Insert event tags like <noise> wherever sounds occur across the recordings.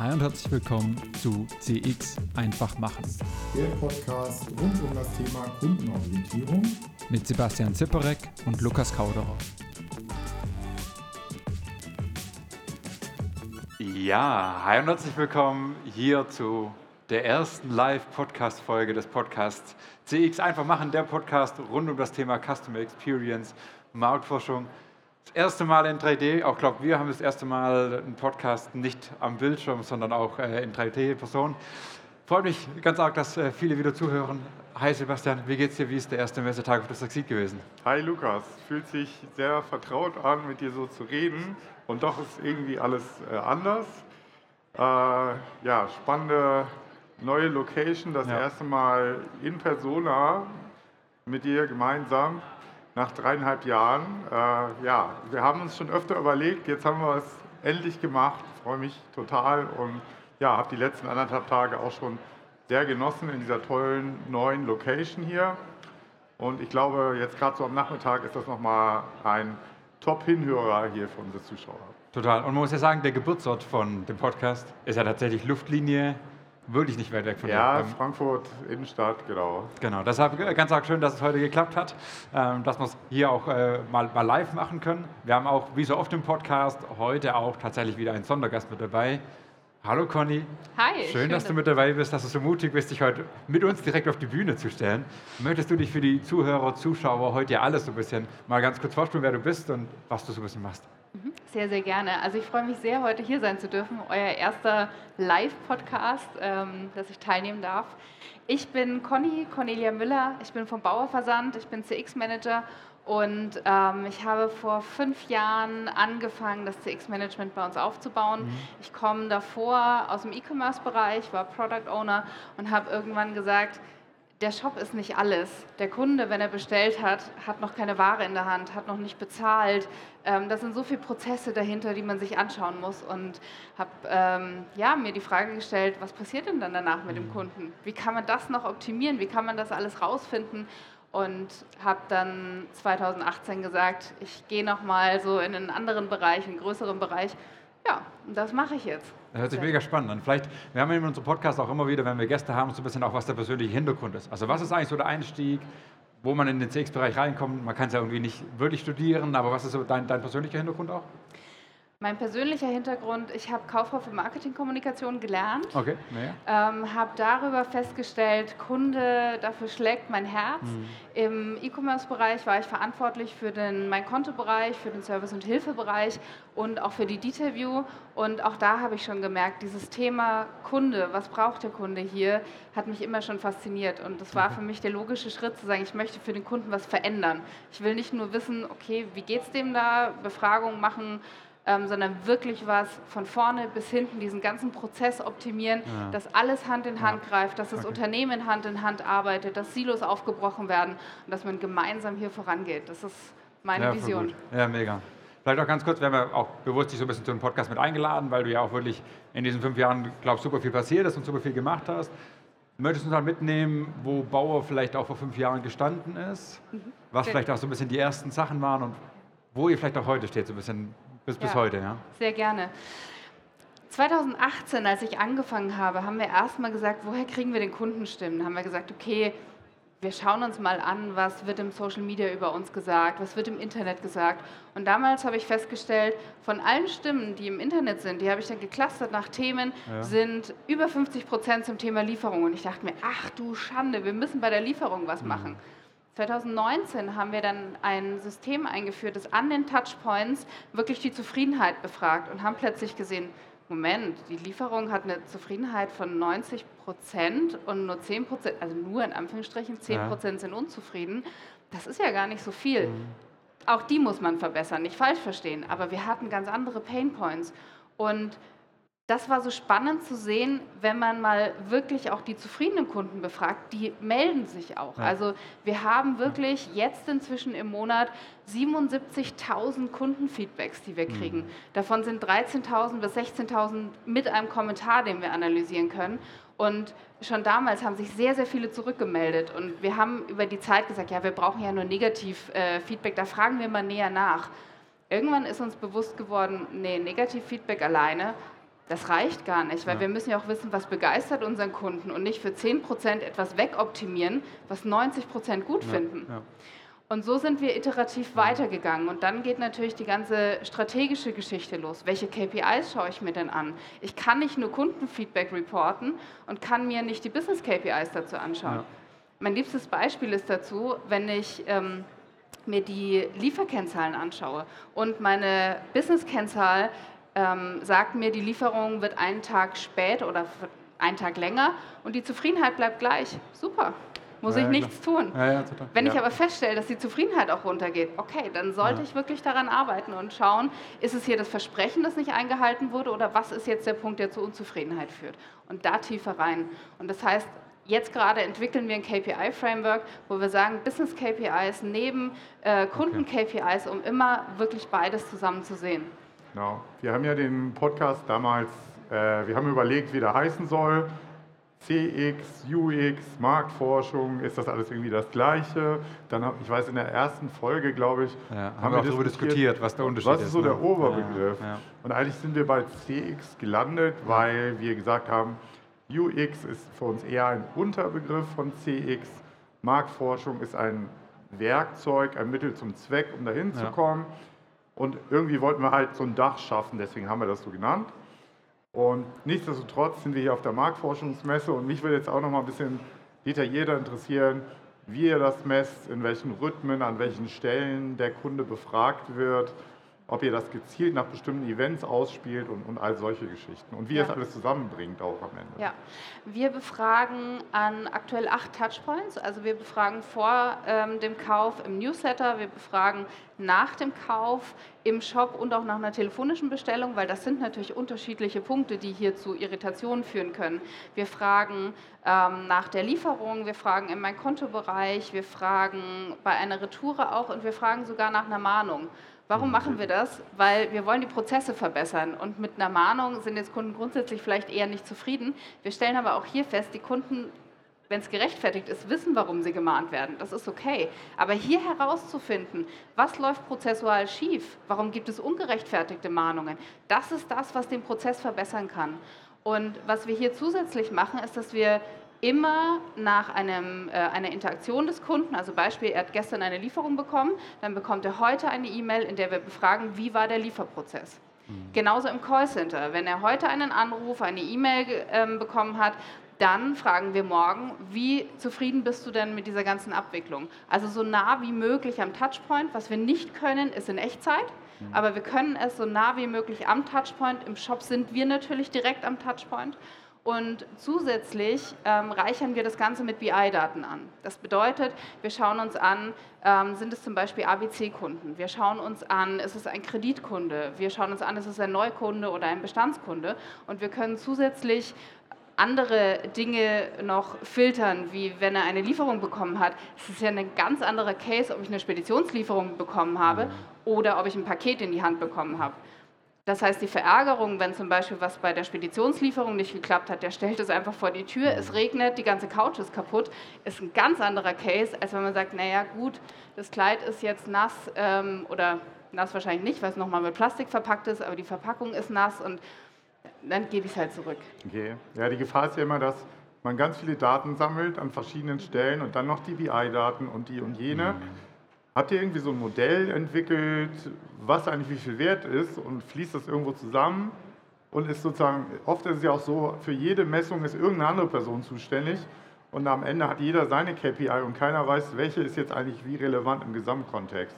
Hi und herzlich willkommen zu CX einfach machen. Der Podcast rund um das Thema Kundenorientierung mit Sebastian Zipperek und Lukas Kauderer. Ja, hi und herzlich willkommen hier zu der ersten Live-Podcast-Folge des Podcasts CX einfach machen, der Podcast rund um das Thema Customer Experience, Marktforschung erste Mal in 3D. Auch glaube wir haben das erste Mal einen Podcast nicht am Bildschirm, sondern auch äh, in 3D-Person. Freut mich ganz arg, dass äh, viele wieder zuhören. Hi Sebastian, wie geht's dir? Wie ist der erste Messetag auf der Succeed gewesen? Hi Lukas, fühlt sich sehr vertraut an, mit dir so zu reden. Und doch ist irgendwie alles äh, anders. Äh, ja, spannende neue Location, das ja. erste Mal in Persona mit dir gemeinsam nach dreieinhalb Jahren. Äh, ja, wir haben uns schon öfter überlegt, jetzt haben wir es endlich gemacht. Freue mich total und ja, habe die letzten anderthalb Tage auch schon sehr genossen in dieser tollen neuen Location hier. Und ich glaube, jetzt gerade so am Nachmittag ist das nochmal ein Top-Hinhörer hier für unsere Zuschauer. Total. Und man muss ja sagen, der Geburtsort von dem Podcast ist ja tatsächlich Luftlinie wirklich nicht weit weg von Ja, der, ähm, Frankfurt Innenstadt, genau. Genau, deshalb ganz arg schön, dass es heute geklappt hat, ähm, dass wir es hier auch äh, mal, mal live machen können. Wir haben auch, wie so oft im Podcast, heute auch tatsächlich wieder einen Sondergast mit dabei. Hallo Conny. Hi. Schön, schön dass du mit dabei bist, dass du so mutig bist, dich heute mit uns direkt auf die Bühne zu stellen. Möchtest du dich für die Zuhörer, Zuschauer heute alles so ein bisschen mal ganz kurz vorstellen, wer du bist und was du so ein bisschen machst? Mhm. Sehr, sehr gerne. Also ich freue mich sehr, heute hier sein zu dürfen. Euer erster Live-Podcast, ähm, dass ich teilnehmen darf. Ich bin Conny, Cornelia Müller. Ich bin vom Bauerversand. Ich bin CX-Manager und ähm, ich habe vor fünf Jahren angefangen, das CX-Management bei uns aufzubauen. Mhm. Ich komme davor aus dem E-Commerce-Bereich, war Product Owner und habe irgendwann gesagt, der Shop ist nicht alles. Der Kunde, wenn er bestellt hat, hat noch keine Ware in der Hand, hat noch nicht bezahlt. Ähm, das sind so viele Prozesse dahinter, die man sich anschauen muss. Und habe ähm, ja, mir die Frage gestellt, was passiert denn dann danach mit dem mhm. Kunden? Wie kann man das noch optimieren? Wie kann man das alles rausfinden? Und habe dann 2018 gesagt, ich gehe nochmal so in einen anderen Bereich, einen größeren Bereich. Ja, und das mache ich jetzt. Das hört sich mega spannend an. Vielleicht, wir haben in unserem Podcast auch immer wieder, wenn wir Gäste haben, so ein bisschen auch, was der persönliche Hintergrund ist. Also was ist eigentlich so der Einstieg, wo man in den CX-Bereich reinkommt? Man kann es ja irgendwie nicht wirklich studieren, aber was ist so dein, dein persönlicher Hintergrund auch? Mein persönlicher Hintergrund, ich habe Kauffrau für Marketingkommunikation gelernt. Okay, naja. ähm, habe darüber festgestellt, Kunde, dafür schlägt mein Herz. Mhm. Im E-Commerce-Bereich war ich verantwortlich für den mein Kontobereich, für den Service- und Hilfebereich und auch für die Detail View. Und auch da habe ich schon gemerkt, dieses Thema Kunde, was braucht der Kunde hier, hat mich immer schon fasziniert. Und das war mhm. für mich der logische Schritt zu sagen, ich möchte für den Kunden was verändern. Ich will nicht nur wissen, okay, wie geht es dem da, Befragungen machen, ähm, sondern wirklich was von vorne bis hinten, diesen ganzen Prozess optimieren, ja. dass alles Hand in Hand ja. greift, dass das okay. Unternehmen Hand in Hand arbeitet, dass Silos aufgebrochen werden und dass man gemeinsam hier vorangeht. Das ist meine ja, Vision. Ja, mega. Vielleicht auch ganz kurz, wir haben ja auch bewusst dich so ein bisschen zu einem Podcast mit eingeladen, weil du ja auch wirklich in diesen fünf Jahren, glaube ich, super viel passiert ist und super viel gemacht hast. Möchtest du uns mal mitnehmen, wo Bauer vielleicht auch vor fünf Jahren gestanden ist? Mhm. Was okay. vielleicht auch so ein bisschen die ersten Sachen waren und wo ihr vielleicht auch heute steht, so ein bisschen bis, bis heute, ja? Sehr gerne. 2018, als ich angefangen habe, haben wir erstmal gesagt, woher kriegen wir den Kundenstimmen? Haben wir gesagt, okay, wir schauen uns mal an, was wird im Social Media über uns gesagt, was wird im Internet gesagt. Und damals habe ich festgestellt, von allen Stimmen, die im Internet sind, die habe ich dann geclustert nach Themen, ja. sind über 50 Prozent zum Thema Lieferung. Und ich dachte mir, ach du Schande, wir müssen bei der Lieferung was mhm. machen. 2019 haben wir dann ein System eingeführt, das an den Touchpoints wirklich die Zufriedenheit befragt und haben plötzlich gesehen, Moment, die Lieferung hat eine Zufriedenheit von 90 Prozent und nur 10 Prozent, also nur in Anführungsstrichen 10 Prozent ja. sind unzufrieden. Das ist ja gar nicht so viel. Mhm. Auch die muss man verbessern, nicht falsch verstehen, aber wir hatten ganz andere Pain Points. Und das war so spannend zu sehen, wenn man mal wirklich auch die zufriedenen Kunden befragt, die melden sich auch. Ja. Also wir haben wirklich jetzt inzwischen im Monat 77.000 Kundenfeedbacks, die wir mhm. kriegen. Mhm. Davon sind 13.000 bis 16.000 mit einem Kommentar, den wir analysieren können. Und schon damals haben sich sehr, sehr viele zurückgemeldet. Und wir haben über die Zeit gesagt, ja, wir brauchen ja nur Negativ-Feedback, da fragen wir mal näher nach. Irgendwann ist uns bewusst geworden, nee, Negativ-Feedback alleine Das reicht gar nicht, weil Ja. wir müssen ja auch wissen, was begeistert unseren Kunden und nicht für 10% etwas wegoptimieren, was 90% gut finden. Ja. Und so sind wir iterativ weitergegangen. Und dann geht natürlich die ganze strategische Geschichte los. Welche KPIs schaue ich mir denn an? Ich kann nicht nur Kundenfeedback reporten und kann mir nicht die Business-KPIs dazu anschauen. Ja. Mein liebstes Beispiel ist dazu, wenn ich ähm, mir die Lieferkennzahlen anschaue und meine Business-Kennzahl ähm, sagt mir, die Lieferung wird einen Tag spät oder einen Tag länger und die Zufriedenheit bleibt gleich. Super, muss Ja, ich nichts tun. Ja, ja. Wenn ich aber feststelle, dass die Zufriedenheit auch runtergeht, okay, dann sollte ich wirklich daran arbeiten und schauen, ist es hier das Versprechen, das nicht eingehalten wurde oder was ist jetzt der Punkt, der zu Unzufriedenheit führt? Und da tiefer rein. Und das heißt, jetzt gerade entwickeln wir ein KPI-Framework, wo wir sagen, Business-KPIs neben äh, Kunden-KPIs, um immer wirklich beides zusammen zu sehen. Genau. Wir haben ja den Podcast damals, äh, wir haben überlegt, wie der heißen soll. CX, UX, Marktforschung, ist das alles irgendwie das Gleiche? Dann hab, ich weiß, in der ersten Folge, glaube ich, Ja, haben wir auch darüber diskutiert, was der Unterschied was ist. ist, so ne? der Oberbegriff? Ja, ja. Und eigentlich sind wir bei CX gelandet, weil wir gesagt haben, UX ist für uns eher ein Unterbegriff von CX. Marktforschung ist ein Werkzeug, ein Mittel zum Zweck, um dahin zu kommen. Und irgendwie wollten wir halt so ein Dach schaffen, deswegen haben wir das so genannt. Und nichtsdestotrotz sind wir hier auf der Marktforschungsmesse und mich würde jetzt auch noch mal ein bisschen detaillierter interessieren, wie ihr das messt, in welchen Rhythmen, an welchen Stellen der Kunde befragt wird, ob ihr das gezielt nach bestimmten Events ausspielt und, und all solche Geschichten und wie ihr Ja. es alles zusammenbringt auch am Ende. Ja, wir befragen an aktuell acht Touchpoints. Also wir befragen vor ähm, dem Kauf im Newsletter, wir befragen nach dem Kauf im Shop und auch nach einer telefonischen Bestellung, weil das sind natürlich unterschiedliche Punkte, die hier zu Irritationen führen können. Wir fragen ähm, nach der Lieferung, wir fragen in meinem Kontobereich, wir fragen bei einer Retoure auch und wir fragen sogar nach einer Mahnung. Warum machen wir das? Weil wir wollen die Prozesse verbessern und mit einer Mahnung sind jetzt Kunden grundsätzlich vielleicht eher nicht zufrieden. Wir stellen aber auch hier fest, die Kunden, wenn es gerechtfertigt ist, wissen, warum sie gemahnt werden. Das ist okay. Aber hier herauszufinden, was läuft prozessual schief, warum gibt es ungerechtfertigte Mahnungen, das ist das, was den Prozess verbessern kann. Und was wir hier zusätzlich machen, ist, dass wir immer nach einem, äh, einer Interaktion des Kunden, also Beispiel, er hat gestern eine Lieferung bekommen, dann bekommt er heute eine E-Mail, in der wir befragen, wie war der Lieferprozess. Genauso im Callcenter. Wenn er heute einen Anruf, eine E-Mail ähm, bekommen hat, dann fragen wir morgen, wie zufrieden bist du denn mit dieser ganzen Abwicklung? Also so nah wie möglich am Touchpoint. Was wir nicht können, ist in Echtzeit. Aber wir können es so nah wie möglich am Touchpoint. Im Shop sind wir natürlich direkt am Touchpoint. Und zusätzlich ähm, reichern wir das Ganze mit BI-Daten an. Das bedeutet, wir schauen uns an, ähm, sind es zum Beispiel ABC-Kunden? Wir schauen uns an, ist es ein Kreditkunde? Wir schauen uns an, ist es ein Neukunde oder ein Bestandskunde? Und wir können zusätzlich andere Dinge noch filtern, wie wenn er eine Lieferung bekommen hat. Es ist ja ein ganz anderer Case, ob ich eine Speditionslieferung bekommen habe oder ob ich ein Paket in die Hand bekommen habe. Das heißt, die Verärgerung, wenn zum Beispiel was bei der Speditionslieferung nicht geklappt hat, der stellt es einfach vor die Tür, es regnet, die ganze Couch ist kaputt, ist ein ganz anderer Case, als wenn man sagt, naja gut, das Kleid ist jetzt nass ähm, oder nass wahrscheinlich nicht, weil es nochmal mit Plastik verpackt ist, aber die Verpackung ist nass und dann gebe ich es halt zurück. Okay. Ja, die Gefahr ist ja immer, dass man ganz viele Daten sammelt an verschiedenen Stellen und dann noch die BI-Daten und die und jene. Habt ihr irgendwie so ein Modell entwickelt, was eigentlich wie viel wert ist und fließt das irgendwo zusammen? Und ist sozusagen, oft ist es ja auch so, für jede Messung ist irgendeine andere Person zuständig und am Ende hat jeder seine KPI und keiner weiß, welche ist jetzt eigentlich wie relevant im Gesamtkontext.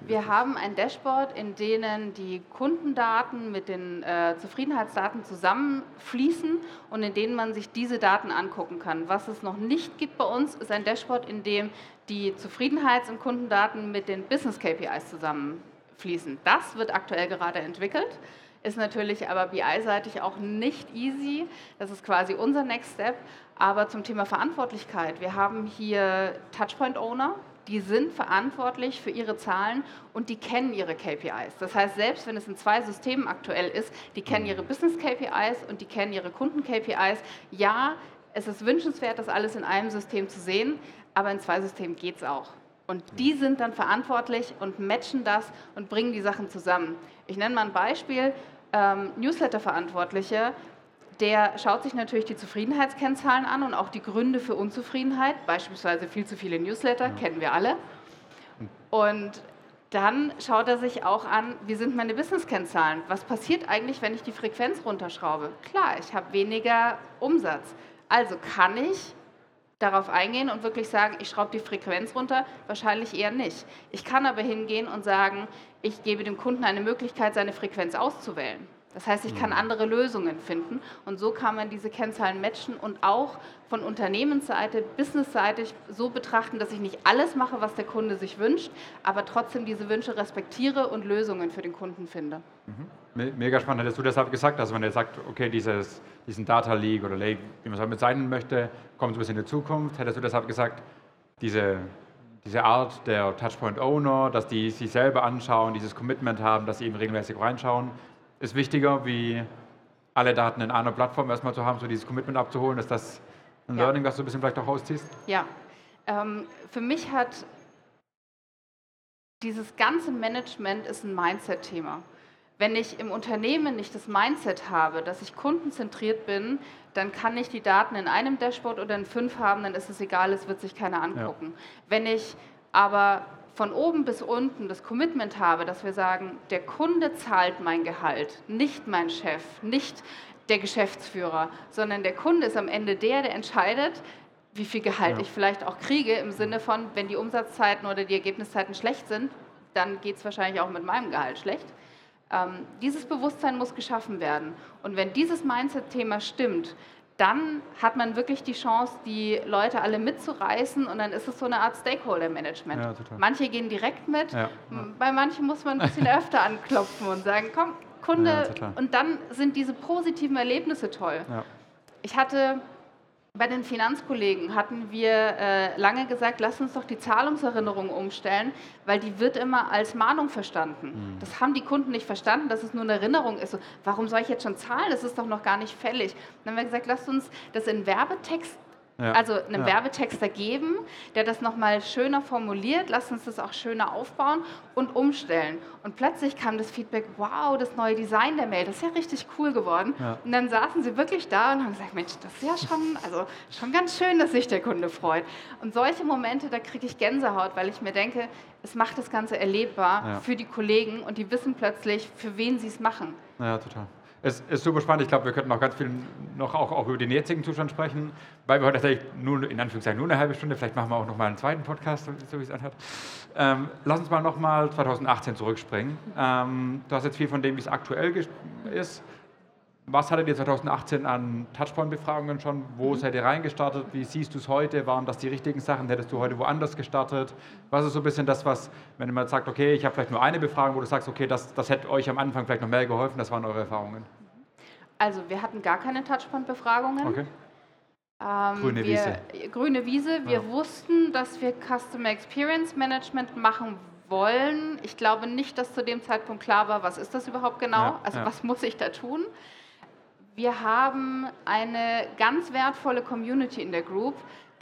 Wir haben ein Dashboard, in denen die Kundendaten mit den äh, Zufriedenheitsdaten zusammenfließen und in denen man sich diese Daten angucken kann. Was es noch nicht gibt bei uns, ist ein Dashboard, in dem die Zufriedenheits- und Kundendaten mit den Business KPIs zusammenfließen. Das wird aktuell gerade entwickelt. Ist natürlich aber BI-seitig auch nicht easy. Das ist quasi unser Next Step. Aber zum Thema Verantwortlichkeit. Wir haben hier Touchpoint-Owner, die sind verantwortlich für ihre Zahlen und die kennen ihre KPIs. Das heißt, selbst wenn es in zwei Systemen aktuell ist, die kennen ihre Business-KPIs und die kennen ihre Kunden-KPIs. Ja, es ist wünschenswert, das alles in einem System zu sehen, aber in zwei Systemen geht es auch. Und die sind dann verantwortlich und matchen das und bringen die Sachen zusammen. Ich nenne mal ein Beispiel. ähm, Newsletter-Verantwortliche, der schaut sich natürlich die Zufriedenheitskennzahlen an und auch die Gründe für Unzufriedenheit, beispielsweise viel zu viele Newsletter, ja. kennen wir alle. Und dann schaut er sich auch an, wie sind meine Business-Kennzahlen? Was passiert eigentlich, wenn ich die Frequenz runterschraube? Klar, ich habe weniger Umsatz. Also kann ich darauf eingehen und wirklich sagen, ich schraube die Frequenz runter? Wahrscheinlich eher nicht. Ich kann aber hingehen und sagen, ich gebe dem Kunden eine Möglichkeit, seine Frequenz auszuwählen. Das heißt, ich kann mhm. andere Lösungen finden und so kann man diese Kennzahlen matchen und auch von Unternehmensseite, Businessseite so betrachten, dass ich nicht alles mache, was der Kunde sich wünscht, aber trotzdem diese Wünsche respektiere und Lösungen für den Kunden finde. Mhm. Mega spannend, hättest du deshalb gesagt, also wenn er sagt, okay, dieses, diesen Data League oder Lake, wie man es halt bezeichnen möchte, kommt so ein bisschen in die Zukunft, hättest du deshalb gesagt, diese, diese Art der Touchpoint Owner, dass die sich selber anschauen, dieses Commitment haben, dass sie eben regelmäßig reinschauen, ist wichtiger, wie alle Daten in einer Plattform erstmal zu haben, so dieses Commitment abzuholen. Ist das ein ja. Learning, was du ein bisschen vielleicht auch rausziehst? Ja. Ähm, für mich hat dieses ganze Management ist ein Mindset-Thema. Wenn ich im Unternehmen nicht das Mindset habe, dass ich kundenzentriert bin, dann kann ich die Daten in einem Dashboard oder in fünf haben, dann ist es egal, es wird sich keiner angucken. Ja. Wenn ich aber von oben bis unten das Commitment habe, dass wir sagen, der Kunde zahlt mein Gehalt, nicht mein Chef, nicht der Geschäftsführer, sondern der Kunde ist am Ende der, der entscheidet, wie viel Gehalt ja. ich vielleicht auch kriege, im Sinne von, wenn die Umsatzzeiten oder die Ergebniszeiten schlecht sind, dann geht es wahrscheinlich auch mit meinem Gehalt schlecht. Ähm, dieses Bewusstsein muss geschaffen werden. Und wenn dieses Mindset-Thema stimmt, dann hat man wirklich die Chance, die Leute alle mitzureißen und dann ist es so eine Art Stakeholder-Management. Ja, Manche gehen direkt mit, ja, ja. bei manchen muss man ein bisschen <laughs> öfter anklopfen und sagen, komm, Kunde, und dann sind diese positiven Erlebnisse toll. Ich hatte bei den Finanzkollegen hatten wir äh, lange gesagt, lass uns doch die Zahlungserinnerung umstellen, weil die wird immer als Mahnung verstanden. Mhm. Das haben die Kunden nicht verstanden, dass es nur eine Erinnerung ist. So, warum soll ich jetzt schon zahlen? Das ist doch noch gar nicht fällig. Dann haben wir gesagt, lass uns das in Werbetext ja. Also einen ja. Werbetexter geben, der das nochmal schöner formuliert, lass uns das auch schöner aufbauen und umstellen. Und plötzlich kam das Feedback, wow, das neue Design der Mail, das ist ja richtig cool geworden. Ja. Und dann saßen sie wirklich da und haben gesagt, Mensch, das ist ja schon, also schon ganz schön, dass sich der Kunde freut. Und solche Momente, da kriege ich Gänsehaut, weil ich mir denke, es macht das Ganze erlebbar für die Kollegen und die wissen plötzlich, für wen sie es machen. Ja, total. Es ist super spannend. Ich glaube, wir könnten noch ganz viel noch auch, auch über den jetzigen Zustand sprechen, weil wir heute tatsächlich nur, in Anführungszeichen, nur eine halbe Stunde, vielleicht machen wir auch noch mal einen zweiten Podcast, so wie es anhört. Ähm, lass uns mal noch mal 2018 zurückspringen. Ähm, du hast jetzt viel von dem, wie es aktuell ist. Was hattet ihr 2018 an Touchpoint-Befragungen schon? Wo mhm. seid ihr reingestartet? Wie siehst du es heute? Waren das die richtigen Sachen? Hättest du heute woanders gestartet? Was ist so ein bisschen das, was, wenn man sagt, okay, ich habe vielleicht nur eine Befragung, wo du sagst, okay, das, das hätte euch am Anfang vielleicht noch mehr geholfen, das waren eure Erfahrungen? Also wir hatten gar keine Touchpoint-Befragungen. Okay. Ähm, grüne wir, Wiese. Grüne Wiese. Wir ja. wussten, dass wir Customer Experience Management machen wollen. Ich glaube nicht, dass zu dem Zeitpunkt klar war, was ist das überhaupt genau? Ja, also ja. was muss ich da tun? Wir haben eine ganz wertvolle Community in der Group,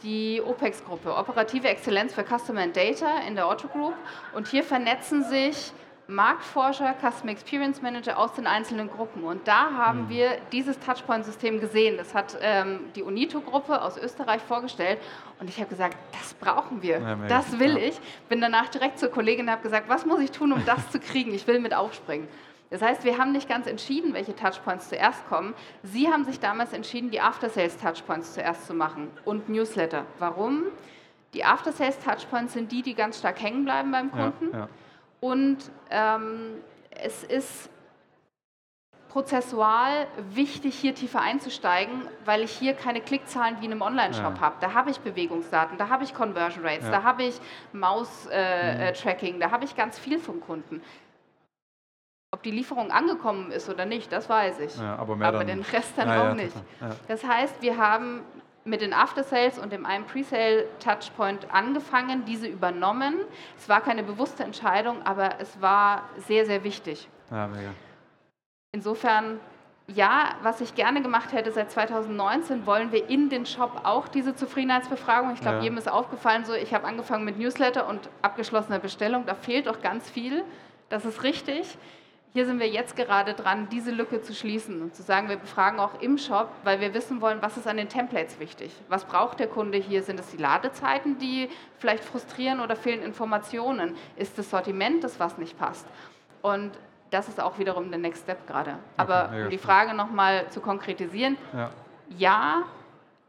die OPEX-Gruppe, Operative Exzellenz für Customer and Data in der Otto Group. Und hier vernetzen sich Marktforscher, Customer Experience Manager aus den einzelnen Gruppen. Und da haben mhm. wir dieses Touchpoint-System gesehen. Das hat ähm, die Unito-Gruppe aus Österreich vorgestellt. Und ich habe gesagt, das brauchen wir, ja, das will ja. ich. Bin danach direkt zur Kollegin und habe gesagt, was muss ich tun, um das zu kriegen? Ich will mit aufspringen. Das heißt, wir haben nicht ganz entschieden, welche Touchpoints zuerst kommen. Sie haben sich damals entschieden, die After-Sales-Touchpoints zuerst zu machen und Newsletter. Warum? Die After-Sales-Touchpoints sind die, die ganz stark hängen bleiben beim Kunden. Ja, ja. Und ähm, es ist prozessual wichtig, hier tiefer einzusteigen, weil ich hier keine Klickzahlen wie in einem Online-Shop ja. habe. Da habe ich Bewegungsdaten, da habe ich Conversion Rates, ja. da habe ich Maus-Tracking, äh, mhm. da habe ich ganz viel vom Kunden. Die Lieferung angekommen ist oder nicht, das weiß ich. Ja, aber, aber den Rest dann ja, auch nicht. Das heißt, wir haben mit den After-Sales und dem einen Pre-Sale-Touchpoint angefangen, diese übernommen. Es war keine bewusste Entscheidung, aber es war sehr, sehr wichtig. Ja, mega. Insofern, ja, was ich gerne gemacht hätte, seit 2019 wollen wir in den Shop auch diese Zufriedenheitsbefragung. Ich glaube, ja. jedem ist aufgefallen, so ich habe angefangen mit Newsletter und abgeschlossener Bestellung, da fehlt doch ganz viel. Das ist richtig. Hier sind wir jetzt gerade dran, diese Lücke zu schließen und zu sagen, wir befragen auch im Shop, weil wir wissen wollen, was ist an den Templates wichtig. Was braucht der Kunde hier? Sind es die Ladezeiten, die vielleicht frustrieren oder fehlen Informationen? Ist das Sortiment das, was nicht passt? Und das ist auch wiederum der Next Step gerade. Aber um die. Frage nochmal zu konkretisieren, Ja. ja,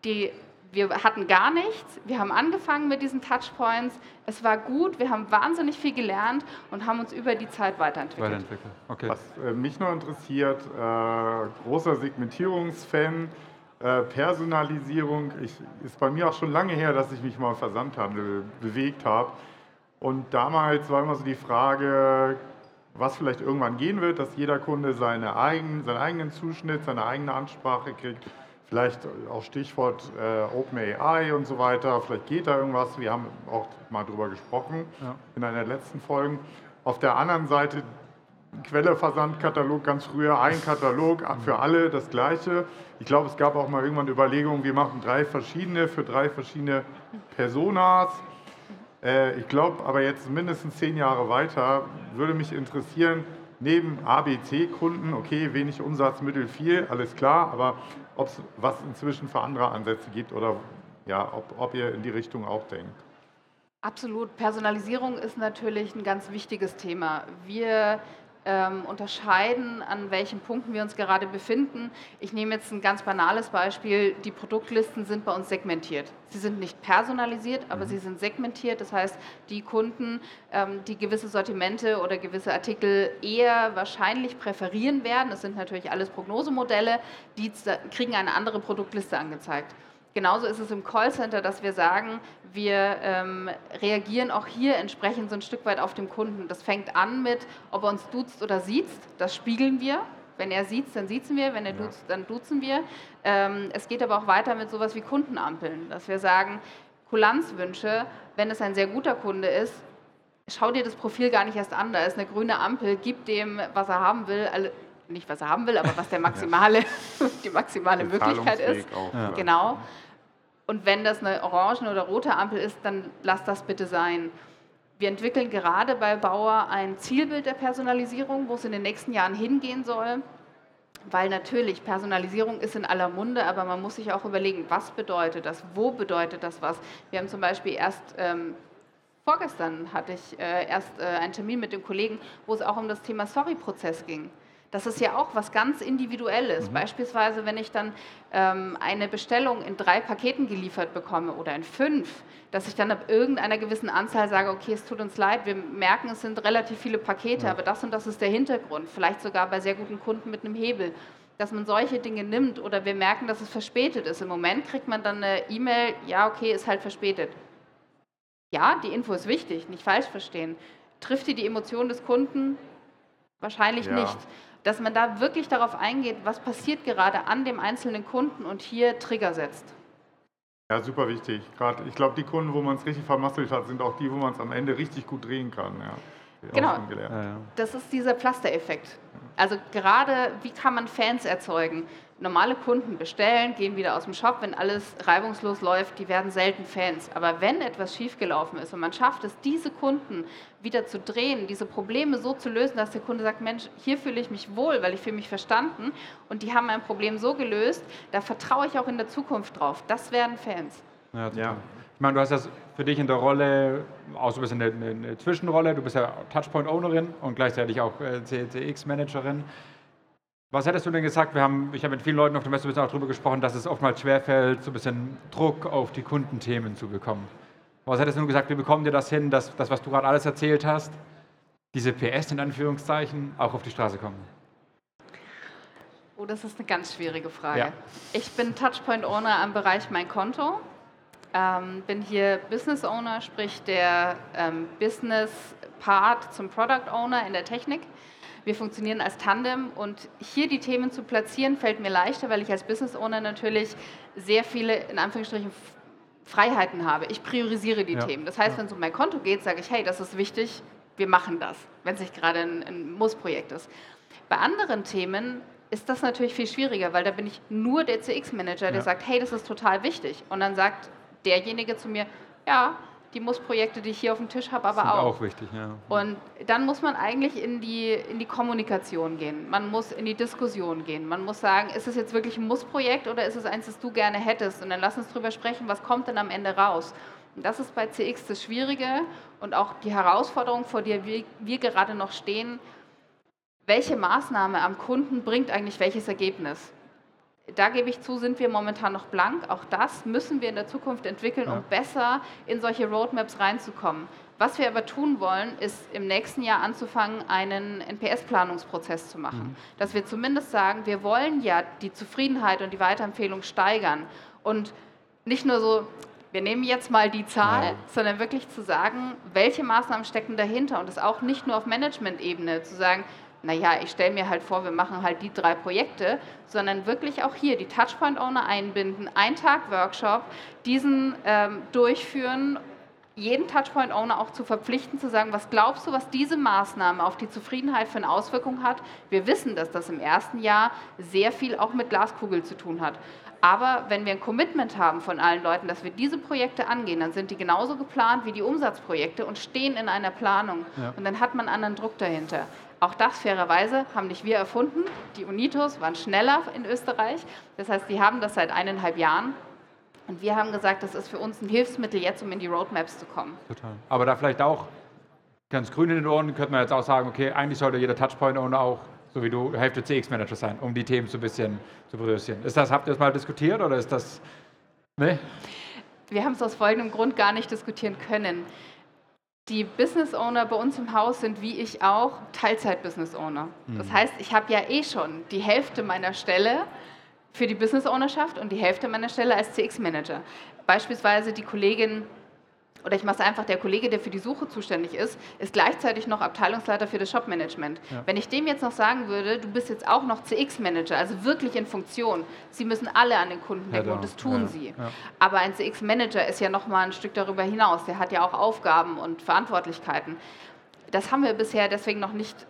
die, wir hatten gar nichts. Wir haben angefangen mit diesen Touchpoints. Es war gut. Wir haben wahnsinnig viel gelernt und haben uns über die Zeit weiterentwickelt. Weiterentwickeln. Okay. Was äh, mich noch interessiert, äh, großer Segmentierungsfan, äh, Personalisierung. Ich, ist bei mir auch schon lange her, dass ich mich mal im Versandhandel bewegt habe. Und damals war immer so die Frage, was vielleicht irgendwann gehen wird, dass jeder Kunde seine eigenen, seinen eigenen Zuschnitt, seine eigene Ansprache kriegt. Vielleicht auch Stichwort äh, OpenAI und so weiter. Vielleicht geht da irgendwas. Wir haben auch mal drüber gesprochen Ja. in einer der letzten Folgen. Auf der anderen Seite Quelle-Versandkatalog ganz früher, ein Katalog für alle das gleiche. Ich glaube, es gab auch mal irgendwann Überlegungen, wir machen drei verschiedene für drei verschiedene Personas. Äh, ich glaube aber jetzt mindestens zehn Jahre weiter würde mich interessieren, neben ABC-Kunden, okay, wenig Umsatz, mittel viel, alles klar, aber ob es was inzwischen für andere Ansätze gibt oder ja, ob, ob ihr in die Richtung auch denkt. Absolut. Personalisierung ist natürlich ein ganz wichtiges Thema. Wir ähm, unterscheiden, an welchen Punkten wir uns gerade befinden. Ich nehme jetzt ein ganz banales Beispiel. Die Produktlisten sind bei uns segmentiert. Sie sind nicht personalisiert, aber sie sind segmentiert. Das heißt, die Kunden, ähm, die gewisse Sortimente oder gewisse Artikel eher wahrscheinlich präferieren werden, das sind natürlich alles Prognosemodelle, die kriegen eine andere Produktliste angezeigt. Genauso ist es im Callcenter, dass wir sagen, wir ähm, reagieren auch hier entsprechend so ein Stück weit auf den Kunden. Das fängt an mit, ob er uns duzt oder sieht, das spiegeln wir. Wenn er sieht, dann siezen wir, wenn er duzt, dann duzen wir. Ähm, es geht aber auch weiter mit sowas wie Kundenampeln, dass wir sagen, Kulanzwünsche, wenn es ein sehr guter Kunde ist, schau dir das Profil gar nicht erst an, da ist eine grüne Ampel, gib dem, was er haben will, nicht was er haben will, aber was der <laughs> maximale, <laughs> die maximale Möglichkeit ist. Auch vielleicht. Genau. Und wenn das eine orange oder rote Ampel ist, dann lass das bitte sein. Wir entwickeln gerade bei Bauer ein Zielbild der Personalisierung, wo es in den nächsten Jahren hingehen soll. Weil natürlich, Personalisierung ist in aller Munde, aber man muss sich auch überlegen, was bedeutet das, wo bedeutet das was. Wir haben zum Beispiel erst, ähm, vorgestern hatte ich äh, erst äh, einen Termin mit dem Kollegen, wo es auch um das Thema Sorry-Prozess ging. Das ist ja auch was ganz Individuelles. Beispielsweise, wenn ich dann ähm, eine Bestellung in drei Paketen geliefert bekomme oder in fünf, dass ich dann ab irgendeiner gewissen Anzahl sage, okay, es tut uns leid, wir merken, es sind relativ viele Pakete, aber das und das ist der Hintergrund. Vielleicht sogar bei sehr guten Kunden mit einem Hebel. Dass man solche Dinge nimmt oder wir merken, dass es verspätet ist. Im Moment kriegt man dann eine E-Mail, ja, okay, ist halt verspätet. Ja, die Info ist wichtig, nicht falsch verstehen. Trifft die die Emotionen des Kunden? Wahrscheinlich Ja. nicht. Dass man da wirklich darauf eingeht, was passiert gerade an dem einzelnen Kunden und hier Trigger setzt. Ja, super wichtig. Gerade, ich glaube, die Kunden, wo man es richtig vermasselt hat, sind auch die, wo man es am Ende richtig gut drehen kann. Ja. Genau. Das ist dieser Pflastereffekt. Also gerade, wie kann man Fans erzeugen? Normale Kunden bestellen, gehen wieder aus dem Shop, wenn alles reibungslos läuft, die werden selten Fans. Aber wenn etwas schiefgelaufen ist und man schafft es, diese Kunden wieder zu drehen, diese Probleme so zu lösen, dass der Kunde sagt, Mensch, hier fühle ich mich wohl, weil ich fühle mich verstanden und die haben mein Problem so gelöst, da vertraue ich auch in der Zukunft drauf. Das werden Fans. Ja. Ja. Ich meine, du hast das für dich in der Rolle, auch so ein bisschen eine, eine, Zwischenrolle, du bist ja Touchpoint-Ownerin und gleichzeitig auch äh, CX-Managerin. Was hättest du denn gesagt? Wir haben, ich habe mit vielen Leuten auf der Messe ein bisschen auch darüber gesprochen, dass es oftmals schwerfällt, so ein bisschen Druck auf die Kundenthemen zu bekommen. Was hättest du nun gesagt, wie bekommen dir das hin, dass das, was du gerade alles erzählt hast, diese PS in Anführungszeichen, auch auf die Straße kommen? Oh, das ist eine ganz schwierige Frage. Ja. Ich bin Touchpoint Owner am Bereich Mein Konto. Ähm, bin hier Business Owner, sprich der ähm, Business Part zum Product Owner in der Technik. Wir funktionieren als Tandem und hier die Themen zu platzieren fällt mir leichter, weil ich als Business Owner natürlich sehr viele in Anführungsstrichen Freiheiten habe. Ich priorisiere die Ja. Themen. Das heißt, Ja. wenn es um mein Konto geht, sage ich, hey, das ist wichtig, wir machen das, wenn es nicht gerade ein, ein Muss-Projekt ist. Bei anderen Themen ist das natürlich viel schwieriger, weil da bin ich nur der CX-Manager, der Ja. sagt, hey, das ist total wichtig. Und dann sagt derjenige zu mir, ja, die Muss-Projekte, die ich hier auf dem Tisch habe, aber Sind auch. auch wichtig, ja. Und dann muss man eigentlich in die, in die Kommunikation gehen. Man muss in die Diskussion gehen. Man muss sagen, ist es jetzt wirklich ein Muss-Projekt oder ist es eins, das du gerne hättest? Und dann lass uns drüber sprechen, was kommt denn am Ende raus? Und das ist bei CX das Schwierige und auch die Herausforderung, vor der wir, wir gerade noch stehen. Welche Maßnahme am Kunden bringt eigentlich welches Ergebnis? Da gebe ich zu, sind wir momentan noch blank. Auch das müssen wir in der Zukunft entwickeln, um besser in solche Roadmaps reinzukommen. Was wir aber tun wollen, ist im nächsten Jahr anzufangen, einen NPS-Planungsprozess zu machen. Mhm. Dass wir zumindest sagen, wir wollen ja die Zufriedenheit und die Weiterempfehlung steigern. Und nicht nur so, wir nehmen jetzt mal die Zahl, ja. sondern wirklich zu sagen, welche Maßnahmen stecken dahinter. Und das auch nicht nur auf Management-Ebene zu sagen, naja, ich stelle mir halt vor, wir machen halt die drei Projekte, sondern wirklich auch hier die Touchpoint-Owner einbinden, ein Tag Workshop, diesen ähm, durchführen, jeden Touchpoint-Owner auch zu verpflichten, zu sagen, was glaubst du, was diese Maßnahme auf die Zufriedenheit für eine Auswirkung hat? Wir wissen, dass das im ersten Jahr sehr viel auch mit Glaskugel zu tun hat. Aber wenn wir ein Commitment haben von allen Leuten, dass wir diese Projekte angehen, dann sind die genauso geplant wie die Umsatzprojekte und stehen in einer Planung. Ja. Und dann hat man anderen Druck dahinter. Auch das fairerweise haben nicht wir erfunden. Die Unitos waren schneller in Österreich. Das heißt, die haben das seit eineinhalb Jahren. Und wir haben gesagt, das ist für uns ein Hilfsmittel jetzt, um in die Roadmaps zu kommen. Total. Aber da vielleicht auch ganz grün in den Ohren, könnte man jetzt auch sagen, okay, eigentlich sollte jeder Touchpoint-Owner auch, so wie du, Hälfte CX-Manager sein, um die Themen so ein bisschen zu berühren. Ist das, habt ihr das mal diskutiert oder ist das, ne? Wir haben es aus folgendem Grund gar nicht diskutieren können. Die Business Owner bei uns im Haus sind wie ich auch Teilzeit-Business Owner. Das mhm. heißt, ich habe ja eh schon die Hälfte meiner Stelle für die Business Ownerschaft und die Hälfte meiner Stelle als CX-Manager. Beispielsweise die Kollegin oder ich mache es einfach, der Kollege, der für die Suche zuständig ist, ist gleichzeitig noch Abteilungsleiter für das Shop-Management. Ja. Wenn ich dem jetzt noch sagen würde, du bist jetzt auch noch CX-Manager, also wirklich in Funktion, sie müssen alle an den Kunden denken ja, und das tun ja, sie. Aber ein CX-Manager ist ja noch mal ein Stück darüber hinaus, der hat ja auch Aufgaben und Verantwortlichkeiten. Das haben wir bisher deswegen noch nicht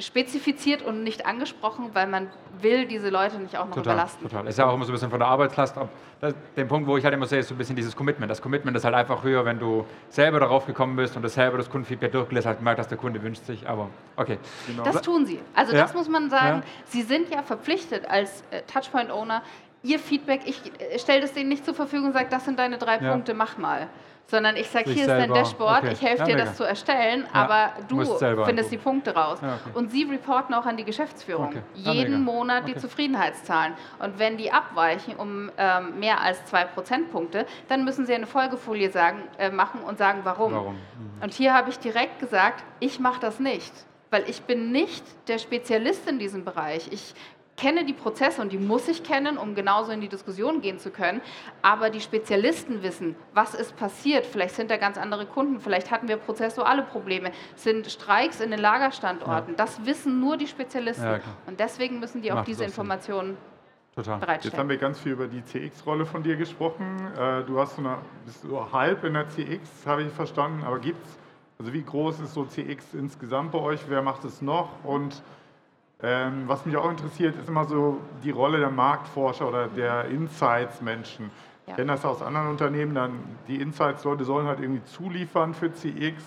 spezifiziert und nicht angesprochen, weil man will diese Leute nicht auch noch total, überlasten. Total. Ist ja auch immer so ein bisschen von der Arbeitslast. Das, den Punkt, wo ich halt immer sehe, ist so ein bisschen dieses Commitment. Das Commitment ist halt einfach höher, wenn du selber darauf gekommen bist und das selber das Kundenfeedback durchgelesen hast, gemerkt hast, der Kunde wünscht sich. Aber okay. Genau. Das tun sie. Also ja. das muss man sagen. Ja. Sie sind ja verpflichtet als äh, Touchpoint-Owner, ihr Feedback, ich äh, stelle das denen nicht zur Verfügung und sage, das sind deine drei ja. Punkte, mach mal sondern ich sage, hier selber. ist dein Dashboard, okay. ich helfe ja, dir, mega. das zu erstellen, ja. aber du findest die Punkte raus. Ja, okay. Und sie reporten auch an die Geschäftsführung okay. jeden Monat die Zufriedenheitszahlen. Und wenn die abweichen um ähm, mehr als zwei Prozentpunkte, dann müssen sie eine Folgefolie sagen, äh, machen und sagen, warum. warum? Mhm. Und hier habe ich direkt gesagt, ich mache das nicht weil ich bin nicht der Spezialist in diesem Bereich. Ich kenne die Prozesse und die muss ich kennen, um genauso in die Diskussion gehen zu können. Aber die Spezialisten wissen, was ist passiert. Vielleicht sind da ganz andere Kunden, vielleicht hatten wir prozessuale Probleme, sind Streiks in den Lagerstandorten. Ja. Das wissen nur die Spezialisten. Ja, und deswegen müssen die auch diese Informationen Total. bereitstellen. Jetzt haben wir ganz viel über die CX-Rolle von dir gesprochen. Äh, du hast so eine, bist so halb in der CX, habe ich verstanden. Aber gibt es, also wie groß ist so CX insgesamt bei euch? Wer macht es noch? Und ähm, was mich auch interessiert, ist immer so die Rolle der Marktforscher oder der Insights-Menschen. Ja. Ich kenne das aus anderen Unternehmen, dann die Insights-Leute sollen halt irgendwie zuliefern für CX.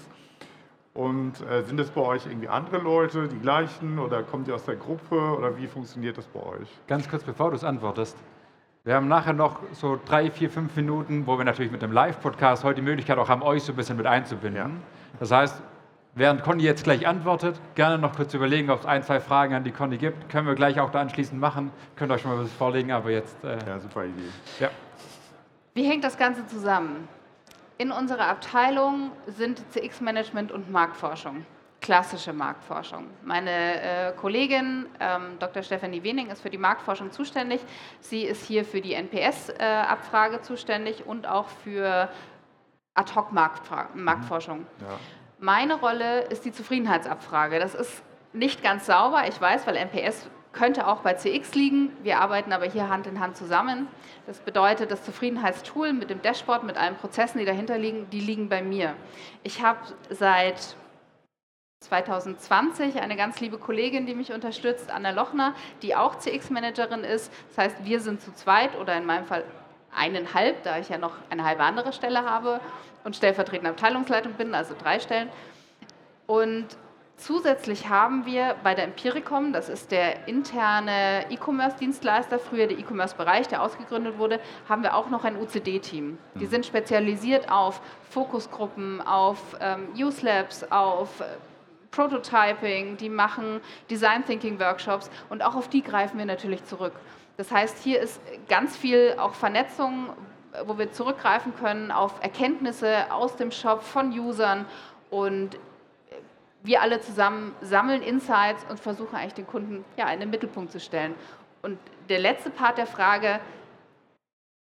Und äh, sind das bei euch irgendwie andere Leute, die gleichen, oder kommt ihr aus der Gruppe, oder wie funktioniert das bei euch? Ganz kurz, bevor du es antwortest. Wir haben nachher noch so drei, vier, fünf Minuten, wo wir natürlich mit dem Live-Podcast heute die Möglichkeit auch haben, euch so ein bisschen mit einzubinden. Ja. Das heißt, Während Conny jetzt gleich antwortet, gerne noch kurz überlegen, ob es ein, zwei Fragen an die Conny gibt. Können wir gleich auch da anschließend machen. Könnt ihr euch schon mal was vorlegen, aber jetzt. Äh, ja, super Idee. Ja. Wie hängt das Ganze zusammen? In unserer Abteilung sind CX-Management und Marktforschung. Klassische Marktforschung. Meine äh, Kollegin Ähm, Dr. Stefanie Wening ist für die Marktforschung zuständig. Sie ist hier für die NPS-Abfrage äh, zuständig und auch für Ad-Hoc-Marktforschung. Mhm. Ja. Meine Rolle ist die Zufriedenheitsabfrage. Das ist nicht ganz sauber, ich weiß, weil NPS könnte auch bei CX liegen. Wir arbeiten aber hier Hand in Hand zusammen. Das bedeutet, das Zufriedenheitstool mit dem Dashboard, mit allen Prozessen, die dahinter liegen, die liegen bei mir. Ich habe seit 2020 eine ganz liebe Kollegin, die mich unterstützt, Anna Lochner, die auch CX-Managerin ist. Das heißt, wir sind zu zweit oder in meinem Fall eineinhalb, da ich ja noch eine halbe andere Stelle habe und stellvertretende Abteilungsleitung bin, also drei Stellen. Und zusätzlich haben wir bei der Empiricom, das ist der interne E-Commerce-Dienstleister, früher der E-Commerce-Bereich, der ausgegründet wurde, haben wir auch noch ein UCD-Team. Die sind spezialisiert auf Fokusgruppen, auf ähm, Use Labs, auf äh, Prototyping, die machen Design Thinking Workshops und auch auf die greifen wir natürlich zurück. Das heißt, hier ist ganz viel auch Vernetzung, wo wir zurückgreifen können auf Erkenntnisse aus dem Shop von Usern und wir alle zusammen sammeln Insights und versuchen eigentlich den Kunden ja, in den Mittelpunkt zu stellen. Und der letzte Part der Frage,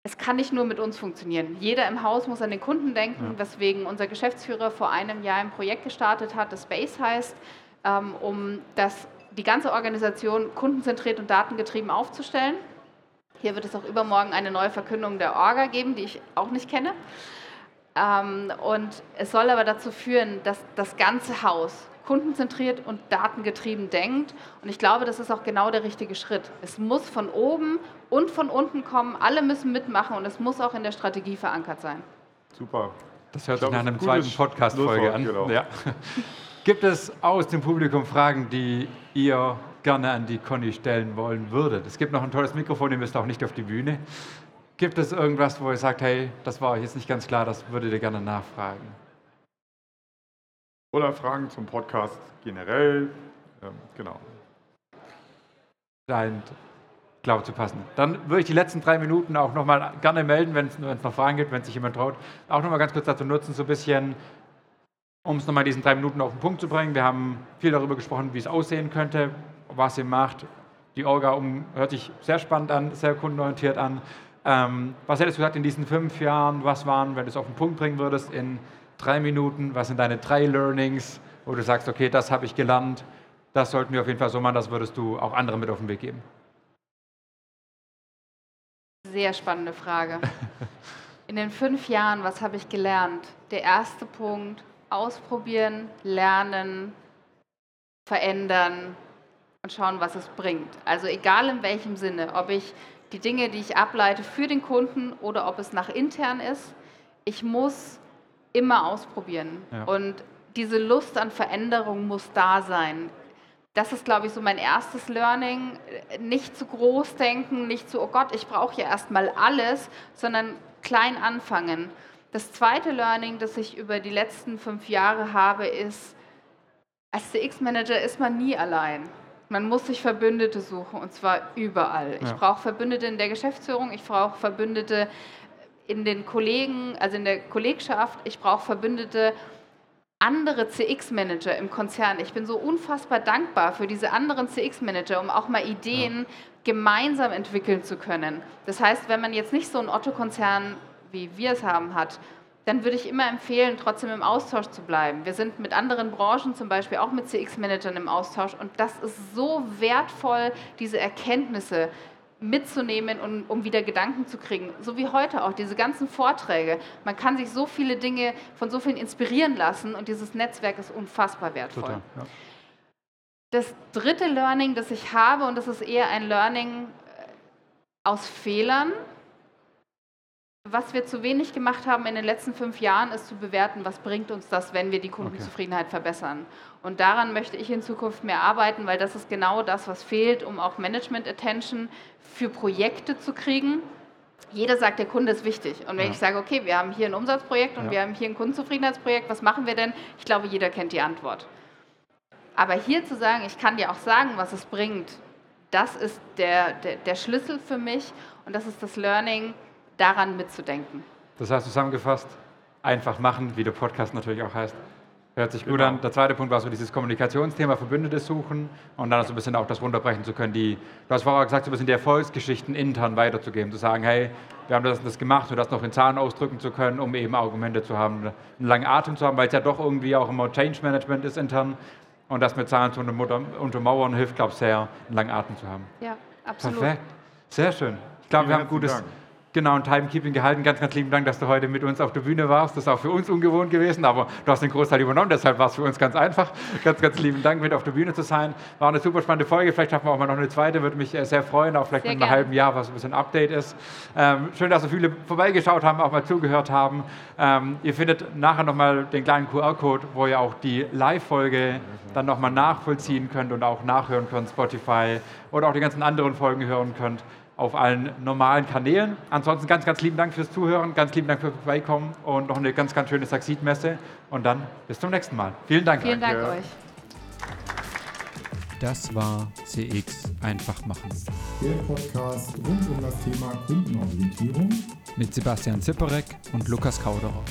es kann nicht nur mit uns funktionieren. Jeder im Haus muss an den Kunden denken, ja. weswegen unser Geschäftsführer vor einem Jahr ein Projekt gestartet hat, das Space heißt, ähm, um das, die ganze Organisation kundenzentriert und datengetrieben aufzustellen. Hier wird es auch übermorgen eine neue Verkündung der Orga geben, die ich auch nicht kenne. Ähm, und es soll aber dazu führen, dass das ganze Haus kundenzentriert und datengetrieben denkt. Und ich glaube, das ist auch genau der richtige Schritt. Es muss von oben und von unten kommen, alle müssen mitmachen und es muss auch in der Strategie verankert sein. Super. Das hört sich nach einem zweiten Podcast-Folge an. Genau. Ja. <laughs> Gibt es aus dem Publikum Fragen, die ihr gerne an die Conny stellen wollen würdet? Es gibt noch ein tolles Mikrofon, ihr müsst auch nicht auf die Bühne. Gibt es irgendwas, wo ihr sagt, hey, das war jetzt nicht ganz klar, das würdet ihr gerne nachfragen? Oder Fragen zum Podcast generell. Ähm, genau. Scheint, glaube zu passen. Dann würde ich die letzten drei Minuten auch nochmal gerne melden, wenn es noch Fragen gibt, wenn sich jemand traut. Auch nochmal ganz kurz dazu nutzen, so ein bisschen, um es nochmal diesen drei Minuten auf den Punkt zu bringen. Wir haben viel darüber gesprochen, wie es aussehen könnte, was ihr macht. Die Orga um, hört sich sehr spannend an, sehr kundenorientiert an. Ähm, was hättest du gesagt in diesen fünf Jahren? Was waren, wenn du es auf den Punkt bringen würdest, in drei Minuten, was sind deine drei Learnings, wo du sagst, okay, das habe ich gelernt, das sollten wir auf jeden Fall so machen, das würdest du auch anderen mit auf den Weg geben? Sehr spannende Frage. In den fünf Jahren, was habe ich gelernt? Der erste Punkt, ausprobieren, lernen, verändern und schauen, was es bringt. Also egal in welchem Sinne, ob ich die Dinge, die ich ableite für den Kunden oder ob es nach intern ist, ich muss immer ausprobieren. Ja. Und diese Lust an Veränderung muss da sein. Das ist, glaube ich, so mein erstes Learning. Nicht zu groß denken, nicht zu, oh Gott, ich brauche ja erstmal alles, sondern klein anfangen. Das zweite Learning, das ich über die letzten fünf Jahre habe, ist, als CX-Manager ist man nie allein. Man muss sich Verbündete suchen und zwar überall. Ja. Ich brauche Verbündete in der Geschäftsführung, ich brauche Verbündete in den Kollegen, also in der Kollegschaft, ich brauche Verbündete, andere CX-Manager im Konzern. Ich bin so unfassbar dankbar für diese anderen CX-Manager, um auch mal Ideen ja. gemeinsam entwickeln zu können. Das heißt, wenn man jetzt nicht so einen Otto-Konzern, wie wir es haben, hat, dann würde ich immer empfehlen, trotzdem im Austausch zu bleiben. Wir sind mit anderen Branchen, zum Beispiel auch mit CX-Managern im Austausch und das ist so wertvoll, diese Erkenntnisse mitzunehmen und um wieder Gedanken zu kriegen. So wie heute auch, diese ganzen Vorträge. Man kann sich so viele Dinge von so vielen inspirieren lassen und dieses Netzwerk ist unfassbar wertvoll. Total, ja. Das dritte Learning, das ich habe, und das ist eher ein Learning äh, aus Fehlern, was wir zu wenig gemacht haben in den letzten fünf Jahren, ist zu bewerten, was bringt uns das, wenn wir die Kundenzufriedenheit okay. verbessern. Und daran möchte ich in Zukunft mehr arbeiten, weil das ist genau das, was fehlt, um auch Management-Attention für Projekte zu kriegen. Jeder sagt, der Kunde ist wichtig. Und wenn ja. ich sage, okay, wir haben hier ein Umsatzprojekt und ja. wir haben hier ein Kundenzufriedenheitsprojekt, was machen wir denn? Ich glaube, jeder kennt die Antwort. Aber hier zu sagen, ich kann dir auch sagen, was es bringt, das ist der, der, der Schlüssel für mich und das ist das Learning, daran mitzudenken. Das heißt zusammengefasst, einfach machen, wie der Podcast natürlich auch heißt. Hört sich gut genau. an. Der zweite Punkt war so dieses Kommunikationsthema, Verbündete suchen und dann so ein bisschen auch das runterbrechen zu können. Die, du hast vorher gesagt, so ein bisschen die Erfolgsgeschichten intern weiterzugeben, zu sagen, hey, wir haben das und das gemacht und das noch in Zahlen ausdrücken zu können, um eben Argumente zu haben, einen langen Atem zu haben, weil es ja doch irgendwie auch immer Change Management ist intern und das mit Zahlen zu untermauern hilft, glaube ich, sehr, einen langen Atem zu haben. Ja, absolut. Perfekt. Sehr schön. Ich glaube, wir haben ein gutes, genauen Timekeeping gehalten. Ganz, ganz lieben Dank, dass du heute mit uns auf der Bühne warst. Das ist auch für uns ungewohnt gewesen, aber du hast den Großteil übernommen, deshalb war es für uns ganz einfach. Ganz, ganz lieben Dank, mit auf der Bühne zu sein. War eine super spannende Folge. Vielleicht schaffen wir auch mal noch eine zweite. Würde mich äh, sehr freuen, auch vielleicht Sehr in einem halben Jahr, was ein bisschen Update ist. Ähm, schön, dass so viele vorbeigeschaut haben, auch mal zugehört haben. Ähm, ihr findet nachher nochmal den kleinen QR-Code, wo ihr auch die Live-Folge dann nochmal nachvollziehen könnt und auch nachhören könnt, Spotify oder auch die ganzen anderen Folgen hören könnt auf allen normalen Kanälen. Ansonsten ganz, ganz lieben Dank fürs Zuhören, ganz lieben Dank fürs Vorbeikommen und noch eine ganz, ganz schöne Saxid-Messe und dann bis zum nächsten Mal. Vielen Dank. Vielen Dank euch. Das war CX einfach machen Der Podcast rund um das Thema Kundenorientierung mit Sebastian Zipperek und Lukas Kauderer.